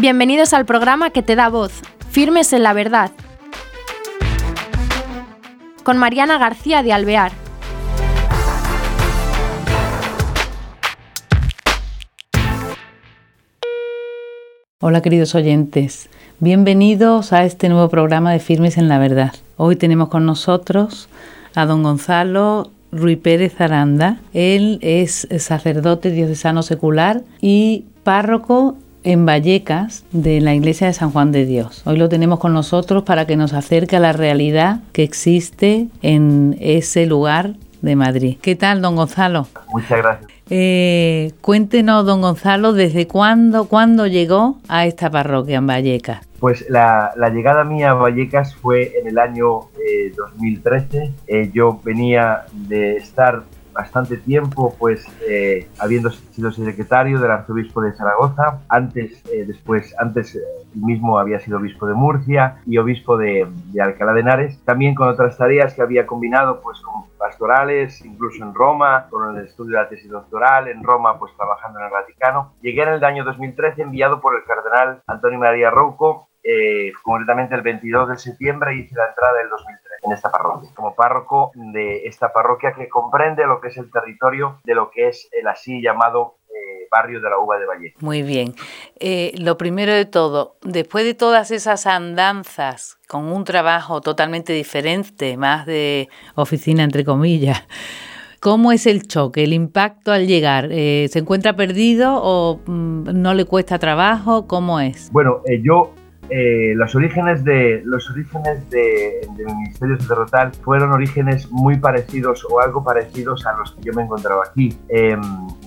Bienvenidos al programa que te da voz, Firmes en la Verdad, con Mariana García de Alvear. Hola queridos oyentes, bienvenidos a este nuevo programa de Firmes en la Verdad. Hoy tenemos con nosotros a don Gonzalo Ruy Pérez Aranda. Él es sacerdote diocesano secular y párroco en Vallecas de la Iglesia de San Juan de Dios. Hoy lo tenemos con nosotros para que nos acerque a la realidad que existe en ese lugar de Madrid. ¿Qué tal, don Gonzalo? Muchas gracias. Eh, cuéntenos, don Gonzalo, ¿desde cuándo, cuándo llegó a esta parroquia en Vallecas? Pues la, llegada mía a Vallecas fue en el año 2013. Eh, eh, yo venía de estar bastante tiempo, pues eh, habiendo sido secretario del arzobispo de Zaragoza, antes, eh, después, antes eh, mismo había sido obispo de Murcia y obispo de, Alcalá de Henares, también con otras tareas que había combinado, pues con pastorales, incluso en Roma, con el estudio de la tesis doctoral, en Roma, pues trabajando en el Vaticano. Llegué en el año 2013 enviado por el cardenal Antonio María Rouco, concretamente el 22 de septiembre hice la entrada del 2013 en esta parroquia, como párroco de esta parroquia que comprende lo que es el territorio de lo que es el así llamado eh, barrio de la Uva de Valle. Muy bien. Eh, lo primero de todo, después de todas esas andanzas con un trabajo totalmente diferente, más de oficina entre comillas, ¿Cómo es el choque, el impacto al llegar? Eh, ¿Se encuentra perdido o mm, no le cuesta trabajo? ¿Cómo es? Bueno, yo eh, los orígenes de los orígenes de, mi ministerio sacerdotal fueron orígenes muy parecidos o algo parecidos a los que yo me encontraba aquí. Em,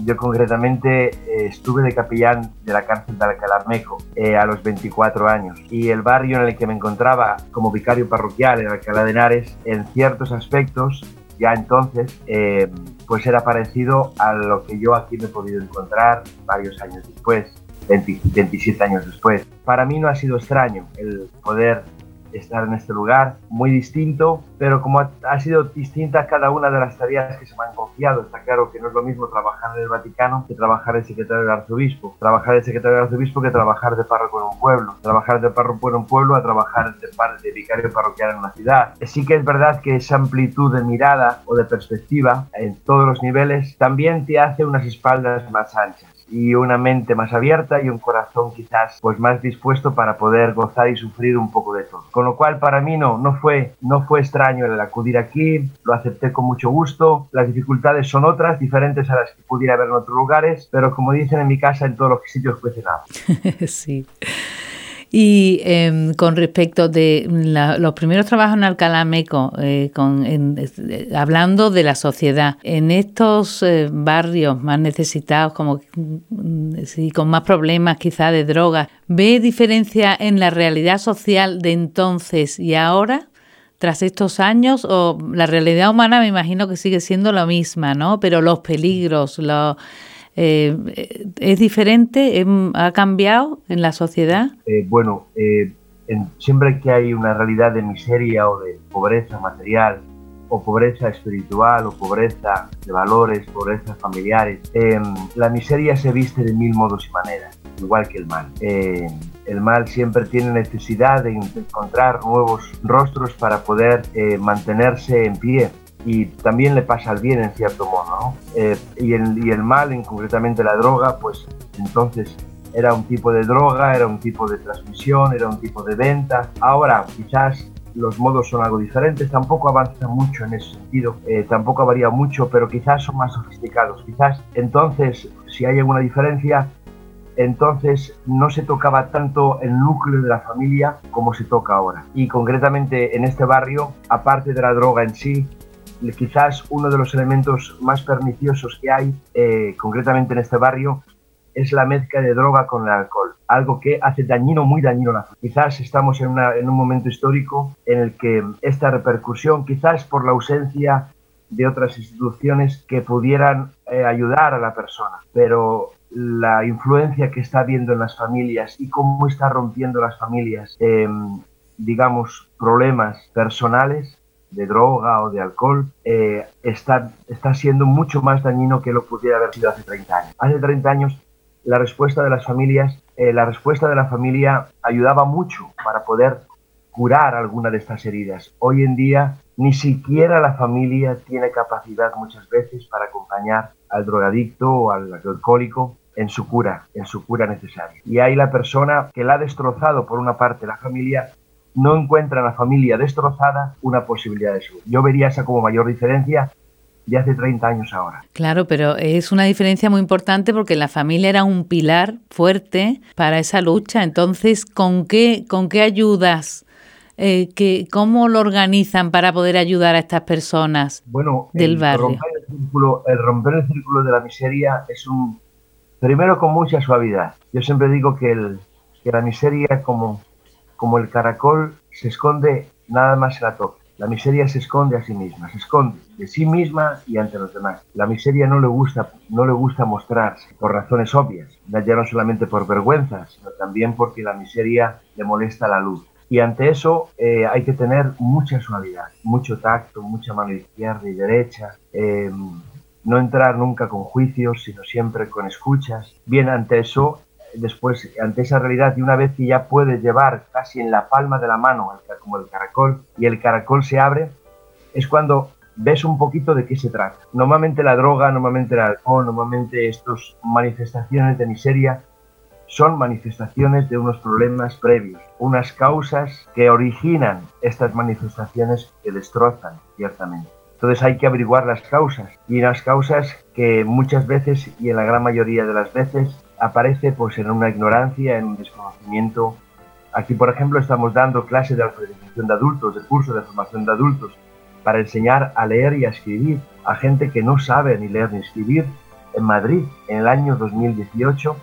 yo concretamente eh, estuve de capellán de la cárcel de Alcalá Meco eh, a los 24 años y el barrio en el que me encontraba como vicario parroquial en Alcalá de Henares en ciertos aspectos ya entonces em, pues era parecido a lo que yo aquí me he podido encontrar varios años después 27 años después. Para mí no ha sido extraño el poder estar en este lugar, muy distinto, pero como ha, sido distinta cada una de las tareas que se me han confiado, está claro que no es lo mismo trabajar en el Vaticano que trabajar de secretario del arzobispo, trabajar de secretario del arzobispo que trabajar de párroco en un pueblo, trabajar de párroco en un pueblo a trabajar de, de vicario parroquial en una ciudad. Sí que es verdad que esa amplitud de mirada o de perspectiva en todos los niveles también te hace unas espaldas más anchas y una mente más abierta y un corazón quizás pues más dispuesto para poder gozar y sufrir un poco de todo. Con lo cual para mí no, no fue, no fue extraño el acudir aquí, lo acepté con mucho gusto. Las dificultades son otras, diferentes a las que pudiera haber en otros lugares, pero como dicen en mi casa, en todos los sitios cuece nada. sí. Y em, con respecto de los primeros trabajos en Alcalá Meco, eh, con, eh, hablando de la sociedad, en estos eh, barrios más necesitados, como mm, sí, con más problemas quizá de drogas, ¿ve diferencia en la realidad social de entonces y ahora? tras estos años, o la realidad humana me imagino que sigue siendo la misma, ¿no? Pero los peligros, los eh, ¿Es diferente? ¿Ha cambiado en la sociedad? Eh, bueno, eh, siempre que hay una realidad de miseria o de pobreza material, o pobreza espiritual, o pobreza de valores, pobreza familiares, la miseria se viste de mil modos y maneras, igual que el mal. el mal siempre tiene necesidad de encontrar nuevos rostros para poder mantenerse en pie y también le pasa al bien en cierto modo, ¿no? Eh, y, el, y el mal, en concretamente la droga, pues entonces era un tipo de droga, era un tipo de transmisión, era un tipo de venta. Ahora quizás los modos son algo diferentes, tampoco avanza mucho en ese sentido, eh, tampoco varía mucho, pero quizás son más sofisticados. Quizás entonces, si hay alguna diferencia, entonces no se tocaba tanto el núcleo de la familia como se toca ahora. Y concretamente en este barrio, aparte de la droga en sí, quizás uno de los elementos más perniciosos que hay, eh, concretamente en este barrio, es la mezcla de droga con el alcohol, algo que hace dañino, muy dañino la. Quizás estamos en, un momento histórico en el que esta repercusión, quizás por la ausencia de otras instituciones que pudieran eh, ayudar a la persona, pero la influencia que está habiendo en las familias y cómo está rompiendo las familias, digamos, problemas personales, de droga o de alcohol eh, está, está siendo mucho más dañino que lo pudiera haber sido hace 30 años. Hace 30 años la respuesta de las familias eh, la respuesta de la familia ayudaba mucho para poder curar alguna de estas heridas. Hoy en día ni siquiera la familia tiene capacidad muchas veces para acompañar al drogadicto o al alcohólico en su cura, en su cura necesaria. Y ahí la persona que la ha destrozado por una parte la familia no encuentra en la familia destrozada una posibilidad de su. Yo vería esa como mayor diferencia de hace 30 años ahora. Claro, pero es una diferencia muy importante porque la familia era un pilar fuerte para esa lucha. Entonces, ¿con qué, con qué ayudas? Eh, que, ¿Cómo lo organizan para poder ayudar a estas personas bueno, del barrio? Romper el, círculo, el romper el círculo de la miseria es un... Primero con mucha suavidad. Yo siempre digo que, el, que la miseria como, como el caracol se esconde nada más se la toca la miseria se esconde a sí misma, se esconde de sí misma y ante los demás. La miseria no le gusta, no le gusta mostrarse por razones obvias, ya no solamente por vergüenza, sino también porque la miseria le molesta la luz. Y ante eso eh, hay que tener mucha suavidad, mucho tacto, mucha mano izquierda y derecha. Em, no entrar nunca con juicios, sino siempre con escuchas. Bien, ante eso después ante esa realidad y una vez que ya puedes llevar casi en la palma de la mano como el caracol y el caracol se abre, es cuando ves un poquito de qué se trata. Normalmente la droga, normalmente el alcohol, normalmente estas manifestaciones de miseria son manifestaciones de unos problemas previos, unas causas que originan estas manifestaciones que destrozan ciertamente. Entonces hay que averiguar las causas y las causas que muchas veces y en la gran mayoría de las veces aparece pues en una ignorancia, en un desconocimiento. Aquí, por ejemplo, estamos dando clases de alfabetización de adultos, de curso de formación de adultos, para enseñar a leer y a escribir a gente que no sabe ni leer ni escribir en Madrid en el año 2018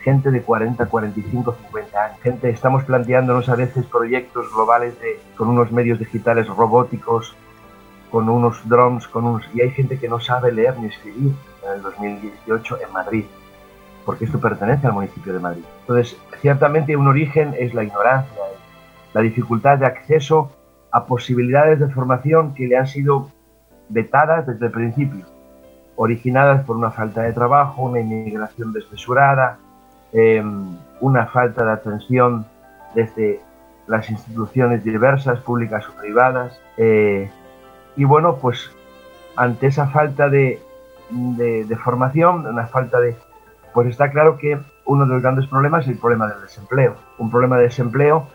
gente de 40, 45, 50 años. Gente, estamos planteándonos a veces proyectos globales de, con unos medios digitales robóticos, con unos drones, con unos... Y hay gente que no sabe leer ni escribir en el 2018 en Madrid porque esto pertenece al municipio de Madrid. Entonces, ciertamente un origen es la ignorancia, la dificultad de acceso a posibilidades de formación que le han sido vetadas desde el principio, originadas por una falta de trabajo, una inmigración desmesurada, em, una falta de atención desde las instituciones diversas, públicas o privadas. Eh, y bueno, pues ante esa falta de, de formación, una falta de, pues está claro que uno de los grandes problemas es el problema del desempleo. Un problema de desempleo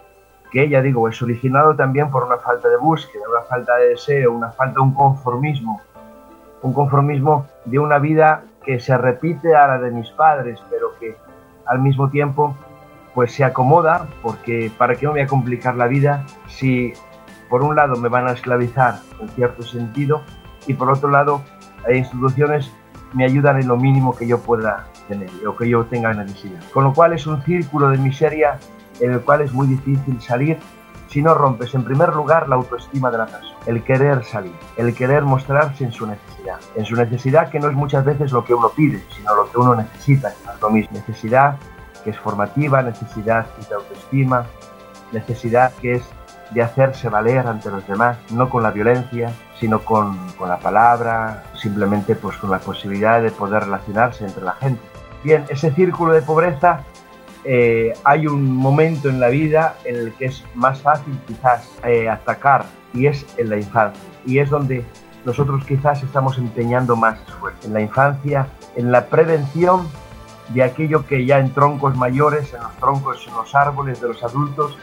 que, ya digo, es originado también por una falta de búsqueda, una falta de deseo, una falta de un conformismo. Un conformismo de una vida que se repite a la de mis padres, pero que al mismo tiempo pues se acomoda, porque ¿para qué me voy a complicar la vida si por un lado me van a esclavizar en cierto sentido y por otro lado hay instituciones me ayudan en lo mínimo que yo pueda tener o que yo tenga necesidad. Con lo cual es un círculo de miseria en el cual es muy difícil salir si no rompes en primer lugar la autoestima de la persona, el querer salir, el querer mostrarse en su necesidad, en su necesidad que no es muchas veces lo que uno pide, sino lo que uno necesita, que es lo mismo, necesidad que es formativa, necesidad de autoestima, necesidad que es de hacerse valer ante los demás, no con la violencia, sino con, con la palabra, simplemente pues con la posibilidad de poder relacionarse entre la gente. Bien, ese círculo de pobreza eh, hay un momento en la vida en el que es más fácil quizás eh, atacar y es en la infancia. Y es donde nosotros quizás estamos empeñando más esfuerzo. En la infancia, en la prevención de aquello que ya en troncos mayores, en los troncos, en los árboles de los adultos,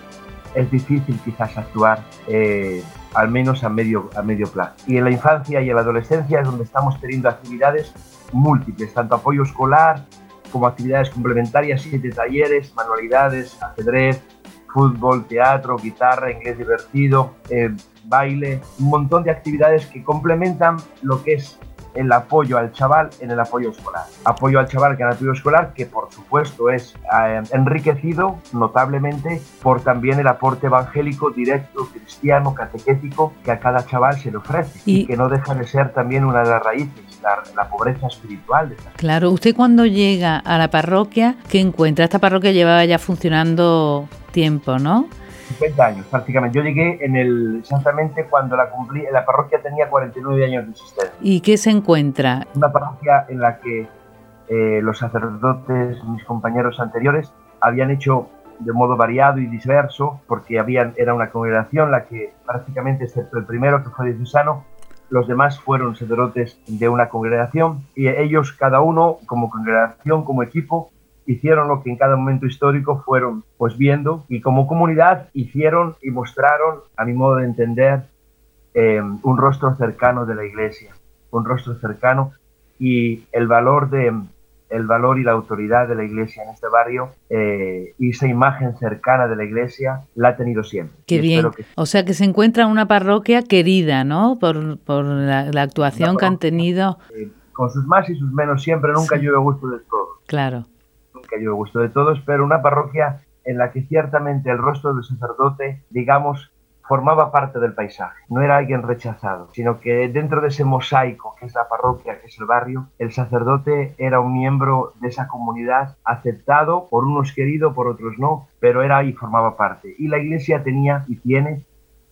es difícil quizás actuar, eh, al menos a medio, a medio plazo. Y en la infancia y en la adolescencia es donde estamos teniendo actividades múltiples, tanto apoyo escolar como actividades complementarias, siete talleres, manualidades, ajedrez, fútbol, teatro, guitarra, inglés divertido, eh, baile, un montón de actividades que complementan lo que es el apoyo al chaval en el apoyo escolar. Apoyo al chaval que en el apoyo escolar, que por supuesto es eh, enriquecido notablemente por también el aporte evangélico directo, cristiano, catequético que a cada chaval se le ofrece y, que no deja de ser también una de las raíces, la, la pobreza espiritual. De claro, usted cuando llega a la parroquia, ¿qué encuentra? Esta parroquia llevaba ya funcionando tiempo, ¿no? 50 años prácticamente. Yo llegué en el exactamente cuando la cumplí, la parroquia tenía 49 años de existencia. ¿Y qué se encuentra? Una parroquia en la que eh, los sacerdotes, mis compañeros anteriores, habían hecho de modo variado y diverso, porque habían, era una congregación la que prácticamente, excepto el primero que fue diocesano, los demás fueron sacerdotes de una congregación y ellos cada uno como congregación, como equipo, hicieron lo que en cada momento histórico fueron pues viendo y como comunidad hicieron y mostraron, a mi modo de entender, eh, un rostro cercano de la iglesia, un rostro cercano y el valor de el valor y la autoridad de la iglesia en este barrio eh, y esa imagen cercana de la iglesia la ha tenido siempre. Qué bien. O sea que se encuentra una parroquia querida, ¿no? Por, por la, actuación que han tenido. Eh, con sus más y sus menos siempre, nunca yo he gusto de todos. Claro. Yo he gusto de todos, pero una parroquia en la que ciertamente el rostro del sacerdote, digamos, formaba parte del paisaje, no era alguien rechazado, sino que dentro de ese mosaico que es la parroquia, que es el barrio, el sacerdote era un miembro de esa comunidad aceptado, por unos querido, por otros no, pero era y formaba parte. Y la iglesia tenía y tiene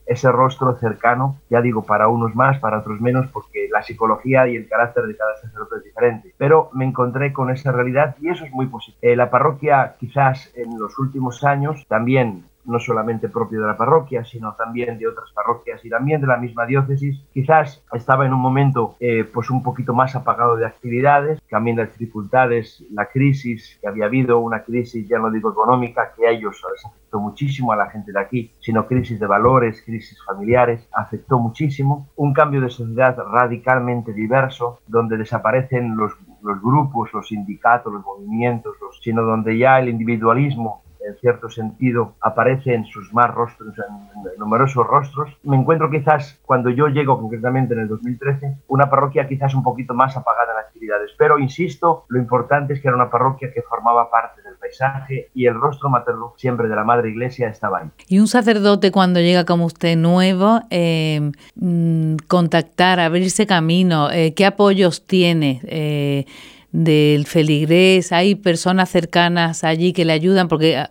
ese rostro cercano, ya digo, para unos más, para otros menos, porque la psicología y el carácter de cada sacerdote es diferente. Pero me encontré con esa realidad y eso es muy positivo. Eh, la parroquia quizás en los últimos años también no solamente propio de la parroquia, sino también de otras parroquias y también de la misma diócesis. Quizás estaba en un momento eh, pues un poquito más apagado de actividades, también las dificultades, la crisis que había habido, una crisis ya no digo económica, que a ellos les afectó muchísimo a la gente de aquí, sino crisis de valores, crisis familiares, afectó muchísimo. Un cambio de sociedad radicalmente diverso, donde desaparecen los, grupos, los sindicatos, los movimientos, los, sino donde ya el individualismo en cierto sentido, aparece en sus más rostros, en numerosos rostros. Me encuentro quizás, cuando yo llego concretamente en el 2013, una parroquia quizás un poquito más apagada en actividades. Pero, insisto, lo importante es que era una parroquia que formaba parte del paisaje y el rostro materno siempre de la Madre Iglesia estaba ahí. Y un sacerdote cuando llega como usted nuevo, eh, mm, contactar, abrirse camino, eh, ¿qué apoyos tiene? Eh, del feligrés, hay personas cercanas allí que le ayudan, porque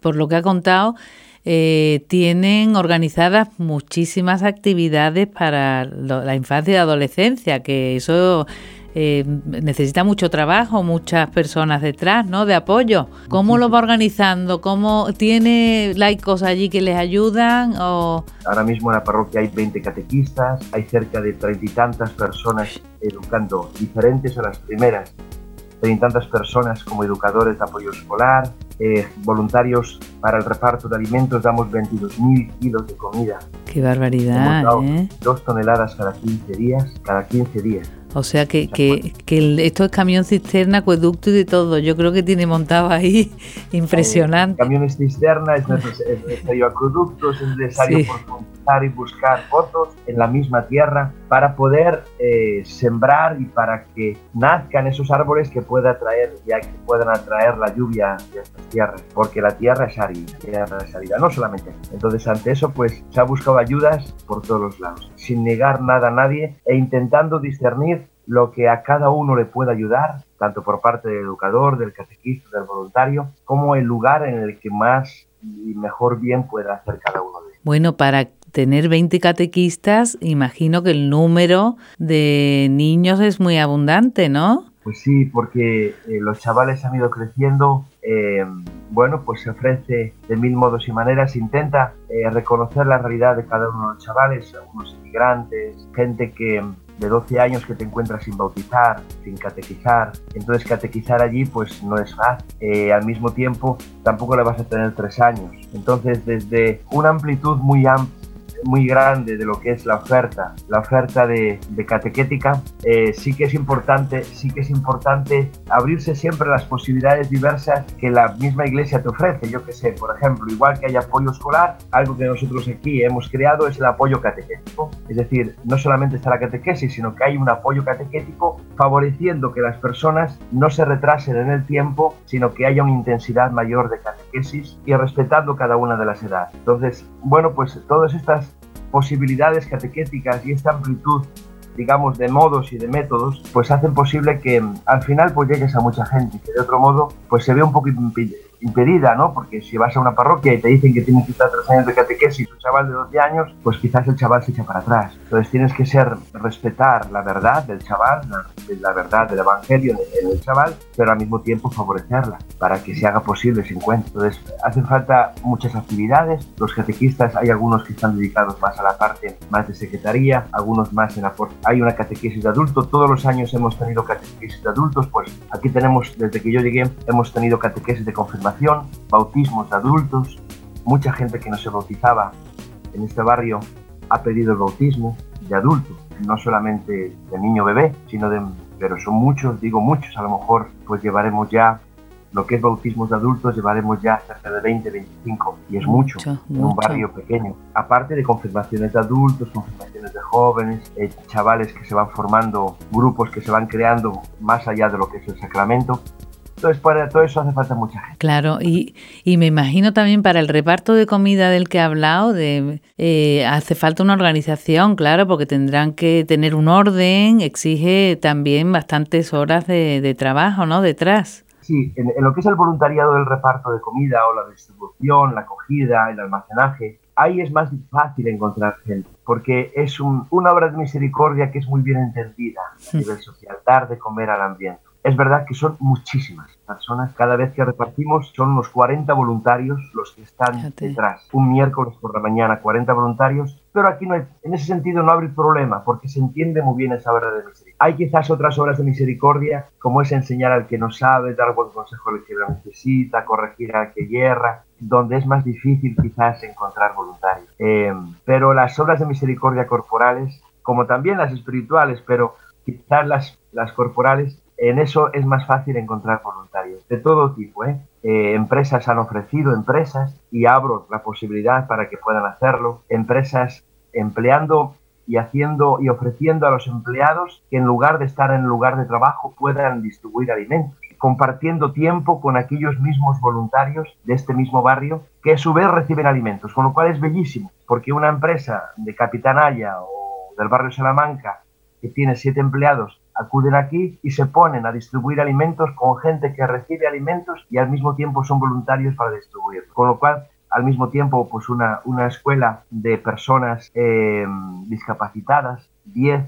por lo que ha contado, eh, tienen organizadas muchísimas actividades para la infancia y adolescencia, que eso eh, necesita mucho trabajo, muchas personas detrás, ¿no? De apoyo. ¿Cómo lo va organizando? ¿Cómo tiene laicos allí que les ayudan? O... Ahora mismo en la parroquia hay 20 catequistas, hay cerca de treinta y tantas personas educando, diferentes a las primeras. Treinta y tantas personas como educadores de apoyo escolar, eh, voluntarios para el reparto de alimentos, damos 22.000 kilos de comida. ¡Qué barbaridad! ¿eh? Dos toneladas cada 15 días, cada 15 días. O sea que, que, que, esto es camión cisterna, acueducto y de todo. Yo creo que tiene montado ahí impresionante. camiones cisterna, es necesario acueductos, es necesario y buscar pozos en la misma tierra para poder eh, sembrar y para que nazcan esos árboles que pueda atraer, ya que puedan atraer la lluvia de estas tierras, porque la tierra es árida, tierra es árida, no solamente. Entonces ante eso pues se ha buscado ayudas por todos los lados, sin negar nada a nadie e intentando discernir lo que a cada uno le puede ayudar, tanto por parte del educador, del catequista, del voluntario, como el lugar en el que más y mejor bien pueda hacer cada uno de ellos. Bueno, para tener 20 catequistas, imagino que el número de niños es muy abundante, ¿no? Pues sí, porque eh, los chavales han ido creciendo. Eh, bueno, pues se ofrece de mil modos y maneras, intenta eh, reconocer la realidad de cada uno de los chavales, algunos inmigrantes, gente que de 12 años que te encuentras sin bautizar, sin catequizar. Entonces catequizar allí pues no es fácil. Eh, al mismo tiempo tampoco le vas a tener tres años. Entonces desde una amplitud muy amplia muy grande de lo que es la oferta, la oferta de, catequética, eh, sí que es importante, sí que es importante abrirse siempre a las posibilidades diversas que la misma iglesia te ofrece. Yo que sé, por ejemplo, igual que hay apoyo escolar, algo que nosotros aquí hemos creado es el apoyo catequético. Es decir, no solamente está la catequesis, sino que hay un apoyo catequético favoreciendo que las personas no se retrasen en el tiempo, sino que haya una intensidad mayor de catequesis y respetando cada una de las edades. Entonces, bueno, pues todas estas posibilidades catequéticas y esta amplitud digamos, de modos y de métodos, pues hacen posible que mm, al final pues llegues a mucha gente, que de otro modo pues se ve un poquito impedida, ¿no? Porque si vas a una parroquia y te dicen que tienes que estar tres años de catequesis, un chaval de 12 años, pues quizás el chaval se echa para atrás. Entonces tienes que ser, respetar la verdad del chaval, la, verdad del evangelio en el chaval, pero al mismo tiempo favorecerla para que se haga posible ese encuentro. Entonces hacen falta muchas actividades. Los catequistas, hay algunos que están dedicados más a la parte más de secretaría, algunos más en la... Hay una catequesis de adultos, todos los años hemos tenido catequesis de adultos, pues aquí tenemos, desde que yo llegué, hemos tenido catequesis de confirmación, bautismos de adultos, mucha gente que no se bautizaba en este barrio ha pedido el bautismo de adulto, no solamente de niño bebé, sino de, pero son muchos, digo muchos, a lo mejor pues llevaremos ya lo que es bautismos de adultos llevaremos ya cerca de 20, 25 y es mucho, en un barrio pequeño. Aparte de confirmaciones de adultos, confirmaciones de jóvenes, eh, chavales que se van formando, grupos que se van creando más allá de lo que es el sacramento. Entonces, para todo eso hace falta mucha gente. Claro, y, y me imagino también para el reparto de comida del que he hablado, de, eh, hace falta una organización, claro, porque tendrán que tener un orden, exige también bastantes horas de, de trabajo, ¿no? Detrás. Sí, en, lo que es el voluntariado del reparto de comida o la distribución, la acogida, el almacenaje, ahí es más fácil encontrar gente, porque es una obra de misericordia que es muy bien entendida a nivel social, dar de comer al ambiente. Es verdad que son muchísimas personas. Cada vez que repartimos son unos 40 voluntarios los que están detrás. Un miércoles por la mañana 40 voluntarios. Pero aquí no hay, en ese sentido no abre problema porque se entiende muy bien esa obra de misericordia. Hay quizás otras obras de misericordia como es enseñar al que no sabe, dar buen consejo al que lo necesita, corregir al que hierra, donde es más difícil quizás encontrar voluntarios. Eh, pero las obras de misericordia corporales, como también las espirituales, pero quizás las, las corporales, en eso es más fácil encontrar voluntarios de todo tipo. ¿eh? ¿eh? empresas han ofrecido, empresas, y abro la posibilidad para que puedan hacerlo, empresas empleando y haciendo y ofreciendo a los empleados que en lugar de estar en el lugar de trabajo puedan distribuir alimentos, compartiendo tiempo con aquellos mismos voluntarios de este mismo barrio que a su vez reciben alimentos, con lo cual es bellísimo, porque una empresa de Capitanaya o del barrio Salamanca que tiene siete empleados acuden aquí y se ponen a distribuir alimentos con gente que recibe alimentos y al mismo tiempo son voluntarios para distribuir. Con lo cual, al mismo tiempo, pues una, una escuela de personas eh, discapacitadas, 10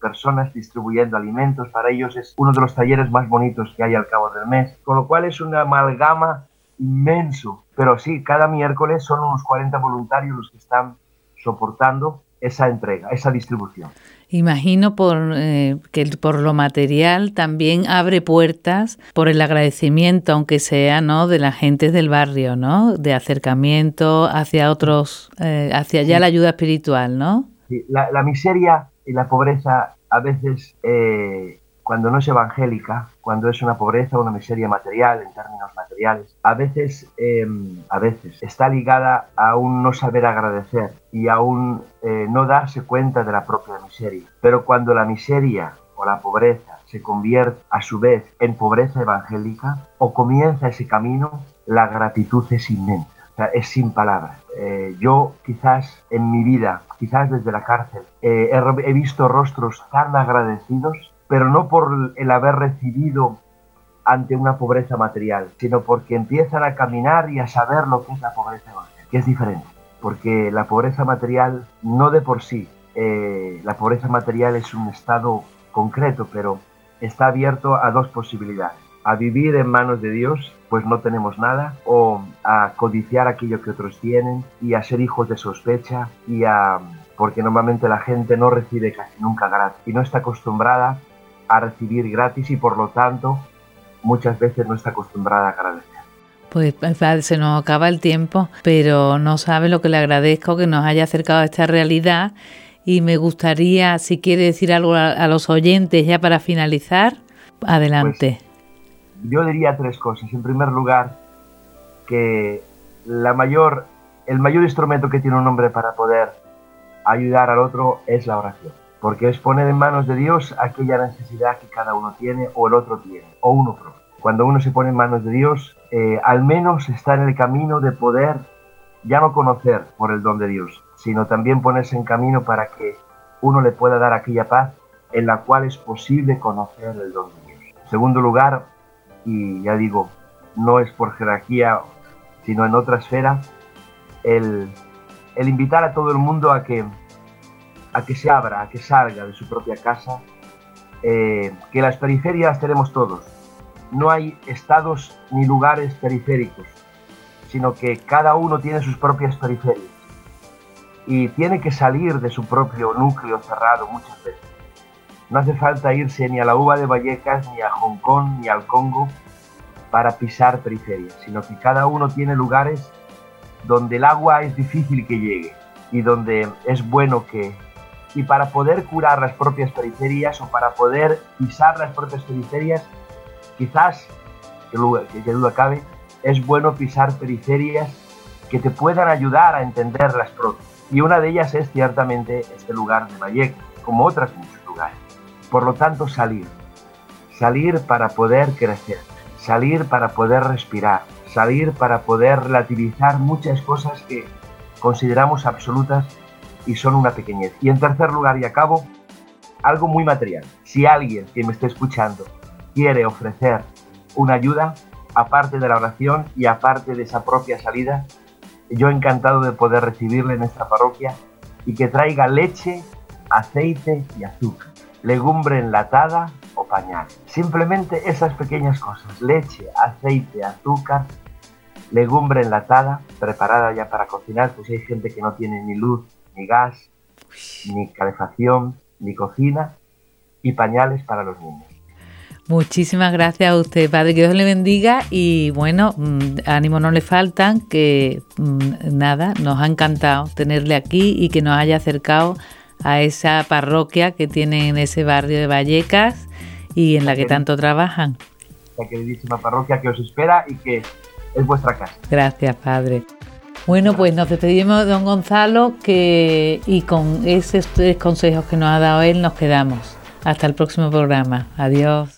personas distribuyendo alimentos, para ellos es uno de los talleres más bonitos que hay al cabo del mes, con lo cual es una amalgama inmenso, pero sí, cada miércoles son unos 40 voluntarios los que están soportando esa entrega, esa distribución. Imagino por, eh, que por lo material también abre puertas por el agradecimiento, aunque sea, ¿no? De la gente del barrio, ¿no? De acercamiento hacia otros, eh, hacia ya la ayuda espiritual, ¿no? Sí, la, miseria y la pobreza a veces eh, cuando no es evangélica, cuando es una pobreza o una miseria material en términos materiales, a veces, em, a veces está ligada a un no saber agradecer y a un eh, no darse cuenta de la propia miseria. Pero cuando la miseria o la pobreza se convierte a su vez en pobreza evangélica o comienza ese camino, la gratitud es inmensa. Es sin palabras. Eh, yo quizás en mi vida, quizás desde la cárcel, eh, he visto rostros tan agradecidos pero no por el haber recibido ante una pobreza material, sino porque empiezan a caminar y a saber lo que es la pobreza material, que es diferente, porque la pobreza material no de por sí, eh, la pobreza material es un estado concreto, pero está abierto a dos posibilidades, a vivir en manos de Dios, pues no tenemos nada, o a codiciar aquello que otros tienen y a ser hijos de sospecha y a porque normalmente la gente no recibe casi nunca gratis y no está acostumbrada a recibir gratis y por lo tanto muchas veces no está acostumbrada a agradecer. Pues se nos acaba el tiempo, pero no sabe lo que le agradezco que nos haya acercado a esta realidad y me gustaría, si quiere decir algo a, los oyentes ya para finalizar, adelante. Pues, yo diría tres cosas. En primer lugar, que la mayor, el mayor instrumento que tiene un hombre para poder ayudar al otro es la oración porque es poner en manos de Dios aquella necesidad que cada uno tiene o el otro tiene, o uno propio. Cuando uno se pone en manos de Dios, eh, al menos está en el camino de poder ya no conocer por el don de Dios, sino también ponerse en camino para que uno le pueda dar aquella paz en la cual es posible conocer el don de Dios. Segundo lugar, y ya digo, no es por jerarquía, sino en otra esfera, el, invitar a todo el mundo a que, a que se abra, a que salga de su propia casa, eh, que las periferias tenemos todos. No hay estados ni lugares periféricos, sino que cada uno tiene sus propias periferias y tiene que salir de su propio núcleo cerrado muchas veces. No hace falta irse ni a la uva de Vallecas, ni a Hong Kong, ni al Congo para pisar periferias, sino que cada uno tiene lugares donde el agua es difícil que llegue y donde es bueno que... Y para poder curar las propias periferias o para poder pisar las propias periferias, quizás, que duda cabe, es bueno pisar periferias que te puedan ayudar a entender las propias. Y una de ellas es ciertamente este lugar de Vallecas, como otras muchos lugares. Por lo tanto, salir. Salir para poder crecer. Salir para poder respirar. Salir para poder relativizar muchas cosas que consideramos absolutas y son una pequeñez. Y en tercer lugar y acabo, algo muy material. Si alguien que me esté escuchando quiere ofrecer una ayuda, aparte de la oración y aparte de esa propia salida, yo encantado de poder recibirle en esta parroquia y que traiga leche, aceite y azúcar, legumbre enlatada o pañal. Simplemente esas pequeñas cosas, leche, aceite, azúcar, legumbre enlatada, preparada ya para cocinar, pues hay gente que no tiene ni luz, ni gas, ni calefacción, ni cocina, y pañales para los niños. Muchísimas gracias a usted, Padre. Que Dios le bendiga y bueno, mm, ánimo no le faltan, que mm, nada, nos ha encantado tenerle aquí y que nos haya acercado a esa parroquia que tiene en ese barrio de Vallecas y en la que tanto trabajan. La queridísima parroquia que os espera y que es vuestra casa. Gracias, Padre. Bueno, pues nos despedimos de don Gonzalo que, y con esos tres consejos que nos ha dado él nos quedamos. Hasta el próximo programa. Adiós.